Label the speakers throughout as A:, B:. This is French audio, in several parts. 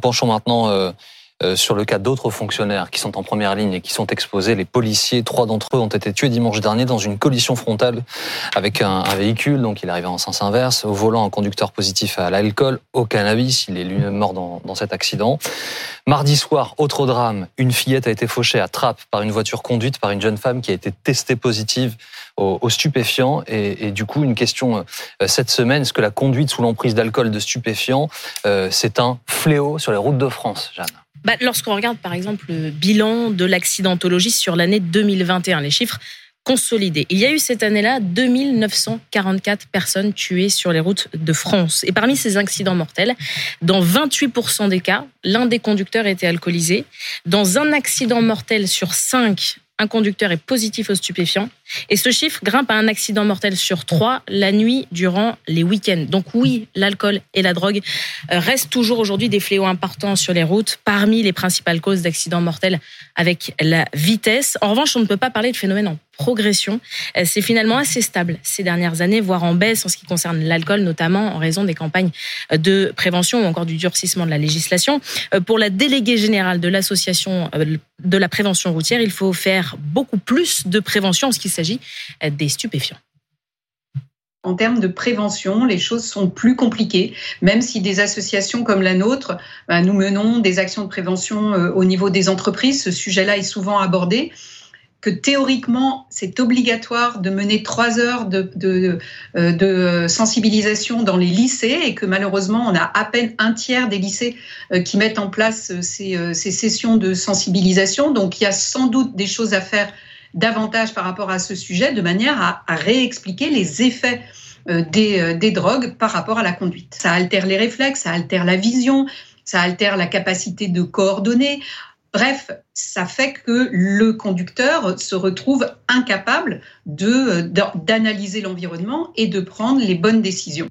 A: penchons maintenant euh, sur le cas d'autres fonctionnaires qui sont en première ligne et qui sont exposés. Les policiers, trois d'entre eux ont été tués dimanche dernier dans une collision frontale avec un, véhicule. Donc il arrivait en sens inverse. Au volant, un conducteur positif à l'alcool, au cannabis. Il est lui-même mort dans, dans cet accident. Mardi soir, autre drame. Une fillette a été fauchée à Trappes par une voiture conduite par une jeune femme qui a été testée positive aux, stupéfiants. Et, et, du coup, une question euh, cette semaine, est-ce que la conduite sous l'emprise d'alcool de stupéfiants, euh, c'est un fléau sur les routes de France, Jeanne?
B: Bah, Lorsqu'on regarde par exemple le bilan de l'accidentologie sur l'année 2021, les chiffres consolidés. Il y a eu cette année-là 2944 personnes tuées sur les routes de France. Et parmi ces accidents mortels, dans 28% des cas, l'un des conducteurs était alcoolisé. Dans un accident mortel sur 5, un conducteur est positif aux stupéfiants. Et ce chiffre grimpe à un accident mortel sur trois la nuit durant les week-ends. Donc oui, l'alcool et la drogue euh, restent toujours aujourd'hui des fléaux importants sur les routes, parmi les principales causes d'accidents mortels avec la vitesse. En revanche, on ne peut pas parler de phénomène en progression. Euh, c'est finalement assez stable ces dernières années, voire en baisse en ce qui concerne l'alcool, notamment en raison des campagnes de prévention ou encore du durcissement de la législation. Euh, pour la déléguée générale de l'association de la prévention routière, il faut faire beaucoup plus de prévention en ce qui s'agit des stupéfiants.
C: En termes de prévention, les choses sont plus compliquées, même si des associations comme la nôtre, bah, nous menons des actions de prévention euh, au niveau des entreprises. Ce sujet-là est souvent abordé que théoriquement, c'est obligatoire de mener trois heures de, euh, de, sensibilisation dans les lycées et que malheureusement, on a à peine un tiers des lycées euh, qui mettent en place ces, sessions de sensibilisation. Donc, il y a sans doute des choses à faire davantage par rapport à ce sujet, de manière à, réexpliquer les effets euh, euh, des, drogues par rapport à la conduite. Ça altère les réflexes, ça altère la vision, ça altère la capacité de coordonner. Bref, ça fait que le conducteur se retrouve incapable d'analyser l'environnement et de prendre les bonnes décisions.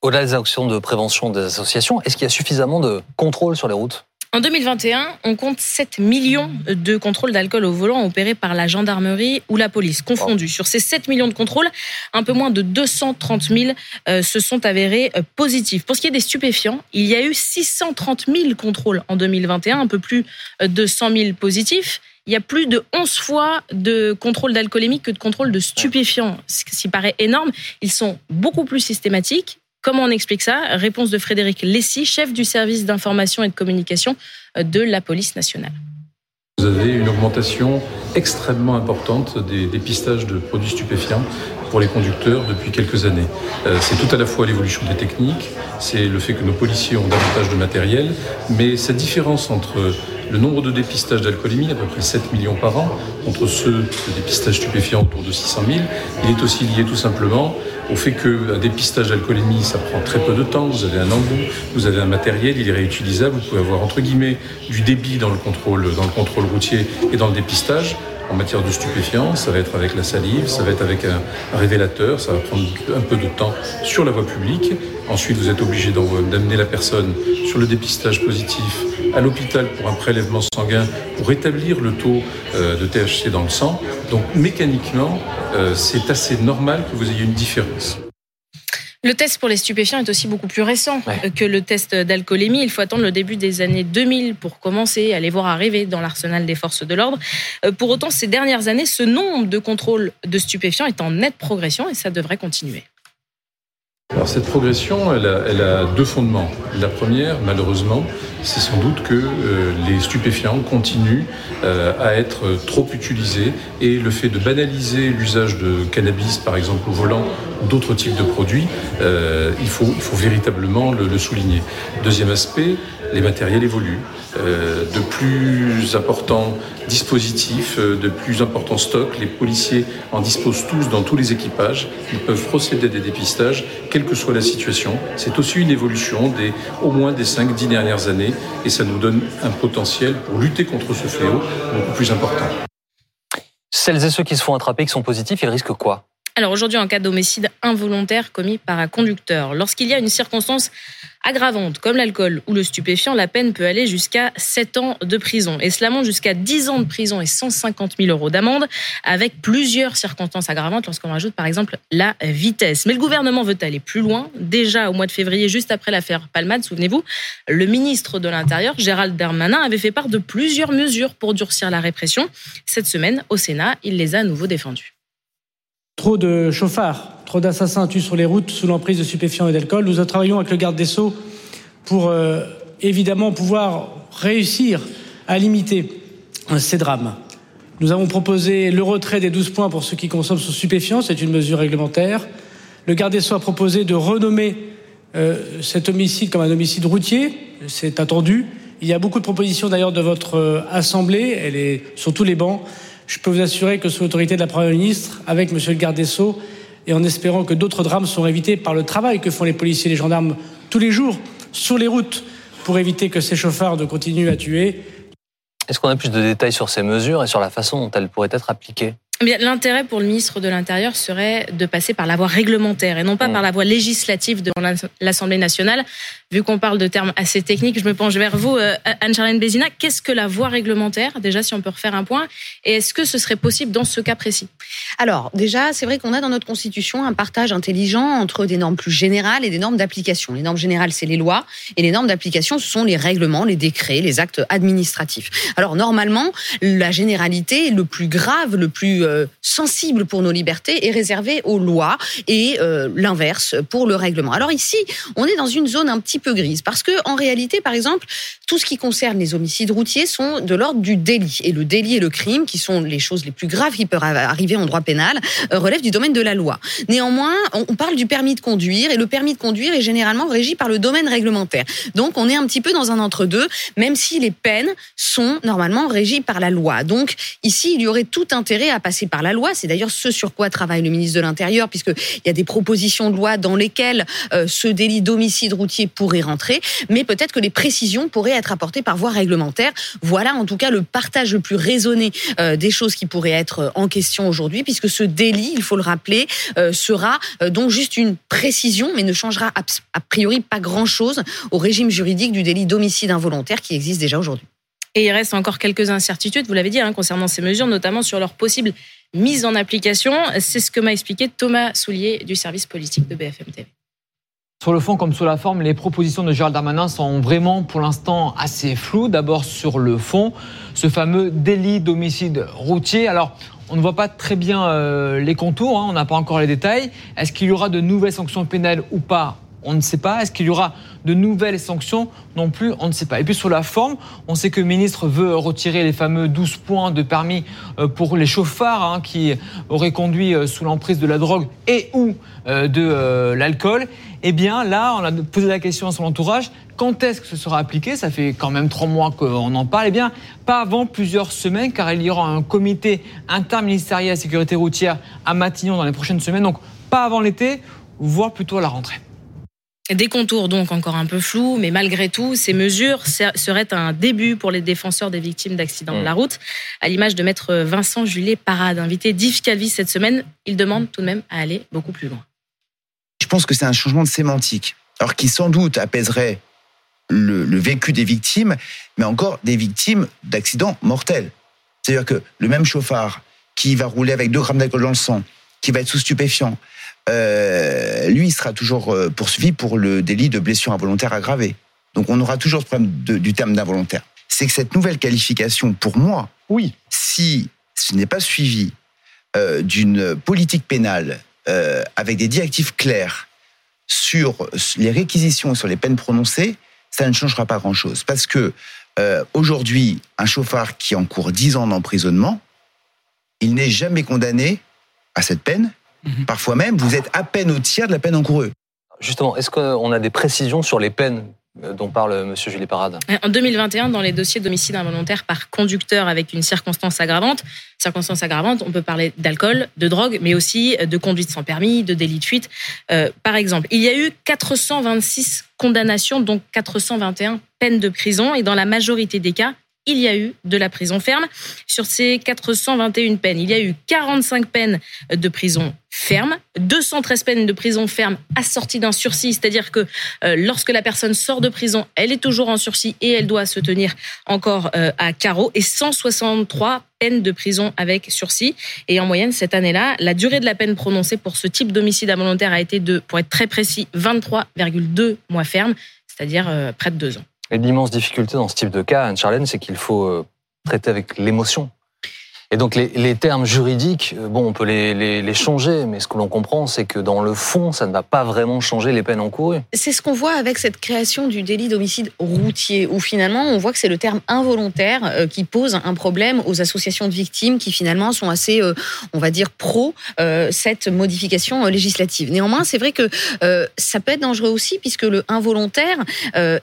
A: Au-delà des actions de prévention des associations, est-ce qu'il y a suffisamment de contrôle sur les routes?
B: En 2021, on compte 7 millions de contrôles d'alcool au volant opérés par la gendarmerie ou la police, confondus. Sur ces 7 millions de contrôles, un peu moins de 230 000 euh, se sont avérés euh, positifs. Pour ce qui est des stupéfiants, il y a eu 630 000 contrôles en 2021, un peu plus euh, de 100 000 positifs. Il y a plus de 11 fois de contrôle d'alcoolémie que de contrôle de stupéfiants, ce qui paraît énorme. Ils sont beaucoup plus systématiques Comment on explique ça? Réponse de Frédéric Lessy, chef du service d'information et de communication de la police nationale.
D: Vous avez une augmentation extrêmement importante des dépistages de produits stupéfiants pour les conducteurs depuis quelques années. Euh, c'est tout à la fois l'évolution des techniques, c'est le fait que nos policiers ont davantage de matériel, mais cette différence entre le nombre de dépistages d'alcoolémie, à peu près 7 millions par an, entre ceux de dépistage stupéfiants autour de 600 000, il est aussi lié tout simplement au fait qu'un dépistage d'alcoolémie, ça prend très peu de temps. Vous avez un embout, vous avez un matériel, il est réutilisable. Vous pouvez avoir entre guillemets du débit dans le contrôle, dans le contrôle routier et dans le dépistage. En matière de stupéfiants, ça va être avec la salive, ça va être avec un, révélateur, ça va prendre un peu de temps sur la voie publique. Ensuite, vous êtes obligé d'amener la personne sur le dépistage positif à l'hôpital pour un prélèvement sanguin pour rétablir le taux euh, de THC dans le sang. Donc mécaniquement, euh, c'est assez normal que vous ayez une différence.
B: Le test pour les stupéfiants est aussi beaucoup plus récent que le test d'alcoolémie. Il faut attendre le début des années 2000 pour commencer à les voir arriver dans l'arsenal des forces de l'ordre. Euh, pour autant, ces dernières années, ce nombre de contrôles de stupéfiants est en nette progression et ça devrait continuer.
D: Alors cette progression, elle a, deux fondements. La première, malheureusement, c'est sans doute que euh, les stupéfiants continuent euh, à être trop utilisés et le fait de banaliser l'usage de cannabis, par exemple au volant, ou d'autres types de produits, euh, il, faut, véritablement le, le souligner. Deuxième aspect, les matériels évoluent. Euh, de plus importants dispositifs, euh, de plus importants stocks. Les policiers en disposent tous dans tous les équipages. Ils peuvent procéder à des dépistages, quelle que soit la situation. C'est aussi une évolution des au moins des 5-10 dernières années et ça nous donne un potentiel pour lutter contre ce fléau beaucoup plus important.
A: Celles et ceux qui se font attraper, qui sont positifs, ils risquent quoi?
B: Alors aujourd'hui, en cas d'homicide involontaire commis par un conducteur, lorsqu'il y a une circonstance aggravante comme l'alcool ou le stupéfiant, la peine peut aller jusqu'à 7 ans de prison. Et cela monte jusqu'à 10 ans de prison et 150 000 euros d'amende, avec plusieurs circonstances aggravantes lorsqu'on rajoute par exemple la vitesse. Mais le gouvernement veut aller plus loin. Déjà au mois de février, juste après l'affaire Palmade, souvenez-vous, le ministre de l'Intérieur, Gérald Darmanin, avait fait part de plusieurs mesures pour durcir la répression. Cette semaine, au Sénat, il les a à nouveau défendues.
E: Trop de chauffards, trop d'assassins tués sur les routes sous l'emprise de stupéfiants et d'alcool. Nous travaillons avec le garde des Sceaux pour euh, évidemment pouvoir réussir à limiter euh, ces drames. Nous avons proposé le retrait des 12 points pour ceux qui consomment sous stupéfiants, c'est une mesure réglementaire. Le garde des Sceaux a proposé de renommer euh, cet homicide comme un homicide routier, c'est attendu. Il y a beaucoup de propositions d'ailleurs de votre Assemblée, elle est sur tous les bancs. Je peux vous assurer que sous l'autorité de la Première ministre, avec Monsieur le garde des Sceaux, et en espérant que d'autres drames sont évités par le travail que font les policiers et les gendarmes tous les jours sur les routes pour éviter que ces chauffards ne continuent à tuer.
A: Est-ce qu'on a plus de détails sur ces mesures et sur la façon dont elles pourraient être appliquées?
B: Eh l'intérêt pour le ministre de l'Intérieur serait de passer par la voie réglementaire et non pas mm. par la voie législative de l'Assemblée nationale. Vu qu'on parle de termes assez techniques, je me penche vers vous, euh, Anne-Charlène Bézina. Qu'est-ce que la voie réglementaire Déjà, si on peut refaire un point. Et est-ce que ce serait possible dans ce cas précis?
F: Alors, déjà, c'est vrai qu'on a dans notre Constitution un partage intelligent entre des normes plus générales et des normes d'application. Les normes générales, c'est les lois. Et les normes d'application, ce sont les règlements, les décrets, les actes administratifs. Alors, normalement, la généralité, le plus grave, le plus euh, sensible pour nos libertés est réservé aux lois et euh, l'inverse pour le règlement. Alors ici, on est dans une zone un petit peu grise parce que en réalité, par exemple, tout ce qui concerne les homicides routiers sont de l'ordre du délit et le délit et le crime, qui sont les choses les plus graves qui peuvent arriver en droit pénal, euh, relèvent du domaine de la loi. Néanmoins, on parle du permis de conduire et le permis de conduire est généralement régi par le domaine réglementaire. Donc on est un petit peu dans un entre-deux, même si les peines sont normalement régies par la loi. Donc ici, il y aurait tout intérêt à passer par la loi. C'est d'ailleurs ce sur quoi travaille le ministre de l'Intérieur, puisqu'il y a des propositions de loi dans lesquelles euh, ce délit d'homicide routier pourrait rentrer, mais peut-être que les précisions pourraient être apportées par voie réglementaire. Voilà en tout cas le partage le plus raisonné euh, des choses qui pourraient être en question aujourd'hui, puisque ce délit, il faut le rappeler, euh, sera donc juste une précision, mais ne changera a priori pas grand-chose au régime juridique du délit d'homicide involontaire qui existe déjà aujourd'hui.
B: Et il reste encore quelques incertitudes, vous l'avez dit, hein, concernant ces mesures, notamment sur leur possible mise en application. C'est ce que m'a expliqué Thomas Soulier du service politique de BFM TV.
G: Sur le fond comme sur la forme, les propositions de Gérald Darmanin sont vraiment pour l'instant assez floues. D'abord sur le fond, ce fameux délit d'homicide routier. Alors, on ne voit pas très bien euh, les contours, hein, on n'a pas encore les détails. Est-ce qu'il y aura de nouvelles sanctions pénales ou pas on ne sait pas. Est-ce qu'il y aura de nouvelles sanctions Non plus, on ne sait pas. Et puis sur la forme, on sait que le ministre veut retirer les fameux 12 points de permis euh, pour les chauffards hein, qui auraient conduit euh, sous l'emprise de la drogue et ou euh, de l'alcool. Eh bien là, on a posé la question à son entourage, quand est-ce que ce sera appliqué? Ça fait quand même trois mois qu'on en parle. Eh bien, pas avant plusieurs semaines, car il y aura un comité interministériel à sécurité routière à Matignon dans les prochaines semaines. Donc pas avant l'été, voire plutôt à la rentrée.
B: Des contours donc encore un peu flous, mais malgré tout, ces mesures seraient un début pour les défenseurs des victimes d'accidents de la route. À l'image de maître Vincent Julet Parade, invité d'Yves Calvi cette semaine, il demande tout de même à aller beaucoup plus loin.
H: Je pense que c'est un changement de sémantique, alors qui sans doute apaiserait le, le vécu des victimes, mais encore des victimes d'accidents mortels. C'est-à-dire que le même chauffard qui va rouler avec 2 grammes d'alcool dans le sang, qui va être sous stupéfiant, euh, lui, il sera toujours euh, poursuivi pour le délit de blessure involontaire aggravée. Donc on aura toujours ce problème du terme d'involontaire. C'est que cette nouvelle qualification, pour moi, oui, si ce n'est pas suivi euh, d'une politique pénale avec des directives claires sur les réquisitions et sur les peines prononcées, ça ne changera pas grand-chose. Parce que aujourd'hui, un chauffard qui encourt 10 ans d'emprisonnement, il n'est jamais condamné à cette peine, Mhm. Parfois même, vous êtes à peine au tiers de la peine encourue.
A: Justement, est-ce qu'on a des précisions sur les peines euh, dont parle M. Julie Parade?
B: En 2021, dans les dossiers d'homicide involontaire par conducteur avec une circonstance aggravante, circonstance aggravante, on peut parler d'alcool, de drogue, mais aussi de conduite sans permis, de délit de fuite. Euh, par exemple, il y a eu 426 condamnations, donc 421 peines de prison, et dans la majorité des cas, il y a eu de la prison ferme. Sur ces 421 peines, il y a eu 45 peines de prison ferme, 213 peines de prison ferme assorties d'un sursis, c'est-à-dire que euh, lorsque la personne sort de prison, elle est toujours en sursis et elle doit se tenir encore euh, à carreau, et 163 peines de prison avec sursis. Et en moyenne, cette année-là, la durée de la peine prononcée pour ce type d'homicide involontaire a été de, pour être très précis, 23,2 mois ferme, c'est-à-dire euh, près de deux ans.
A: Et l'immense difficulté dans ce type de cas, Anne-Charlène, c'est qu'il faut euh, traiter avec l'émotion. Et donc les, termes juridiques, euh, bon, on peut les, changer, mais ce que l'on comprend, c'est que dans le fond, ça ne va pas vraiment changer les peines encourues.
F: C'est ce qu'on voit avec cette création du délit d'homicide routier, où finalement on voit que c'est le terme involontaire euh, qui pose un problème aux associations de victimes qui finalement sont assez, euh, on va dire, pro cette modification législative. Néanmoins, c'est vrai que ça peut être dangereux aussi, puisque le involontaire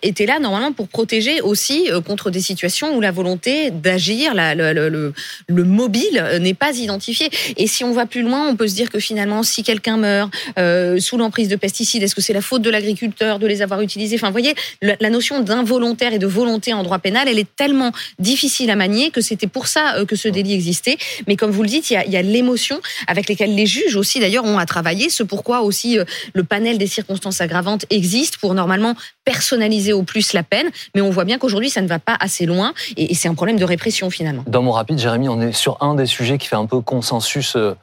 F: était là normalement pour protéger aussi contre des situations où la volonté d'agir, le, le mobile euh, n'est pas identifié. Et si on va plus loin, on peut se dire que finalement, si quelqu'un meurt euh, sous l'emprise de pesticides, est-ce que c'est la faute de l'agriculteur de les avoir utilisés? Enfin, vous voyez, la notion d'involontaire et de volonté en droit pénal, elle est tellement difficile à manier que c'était pour ça euh, que ce délit existait. Mais comme vous le dites, il y a, l'émotion avec lesquelles les juges aussi, d'ailleurs, ont à travailler. Ce pourquoi aussi le panel des circonstances aggravantes existe pour normalement personnaliser au plus la peine. Mais on voit bien qu'aujourd'hui, ça ne va pas assez loin et, et c'est un problème de répression finalement.
A: Dans mon rapide, Jérémy, on est sur un des sujets qui fait un peu consensus euh,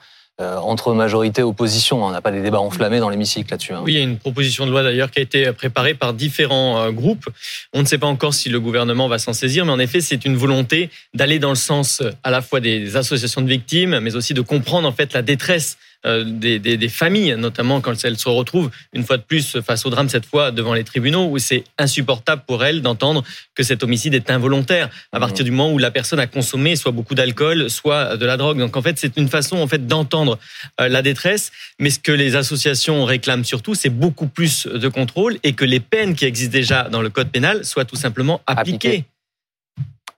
A: euh, entre majorité et opposition. On n'a pas des débats enflammés dans l'hémicycle là-dessus. Hein.
I: Oui, il y a une proposition de loi d'ailleurs qui a été préparée par différents euh, groupes. On ne sait pas encore si le gouvernement va s'en saisir, mais en effet, c'est une volonté d'aller dans le sens à la fois des associations de victimes, mais aussi de comprendre en fait la détresse euh, des, des, des, familles, notamment quand elles se retrouvent une fois de plus face au drame, cette fois devant les tribunaux, où c'est insupportable pour elles d'entendre que cet homicide est involontaire à partir du moment où la personne a consommé soit beaucoup d'alcool, soit de la drogue. Donc en fait, c'est une façon en fait d'entendre euh, la détresse. Mais ce que les associations réclament surtout, c'est beaucoup plus de contrôle et que les peines qui existent déjà dans le code pénal soient tout simplement appliquées.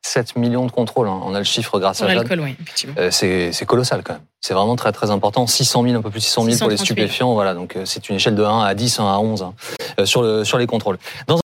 A: 7 millions de contrôles. Hein. On a le chiffre grâce à
B: l'alcool, oui,
A: euh, c'est colossal quand même. C'est vraiment très très important. 600 000, un peu plus de 600 000 pour les stupéfiants. Voilà, donc euh, c'est une échelle de 1 à 10, 1 à 11 hein, euh, sur, le, sur les contrôles. Dans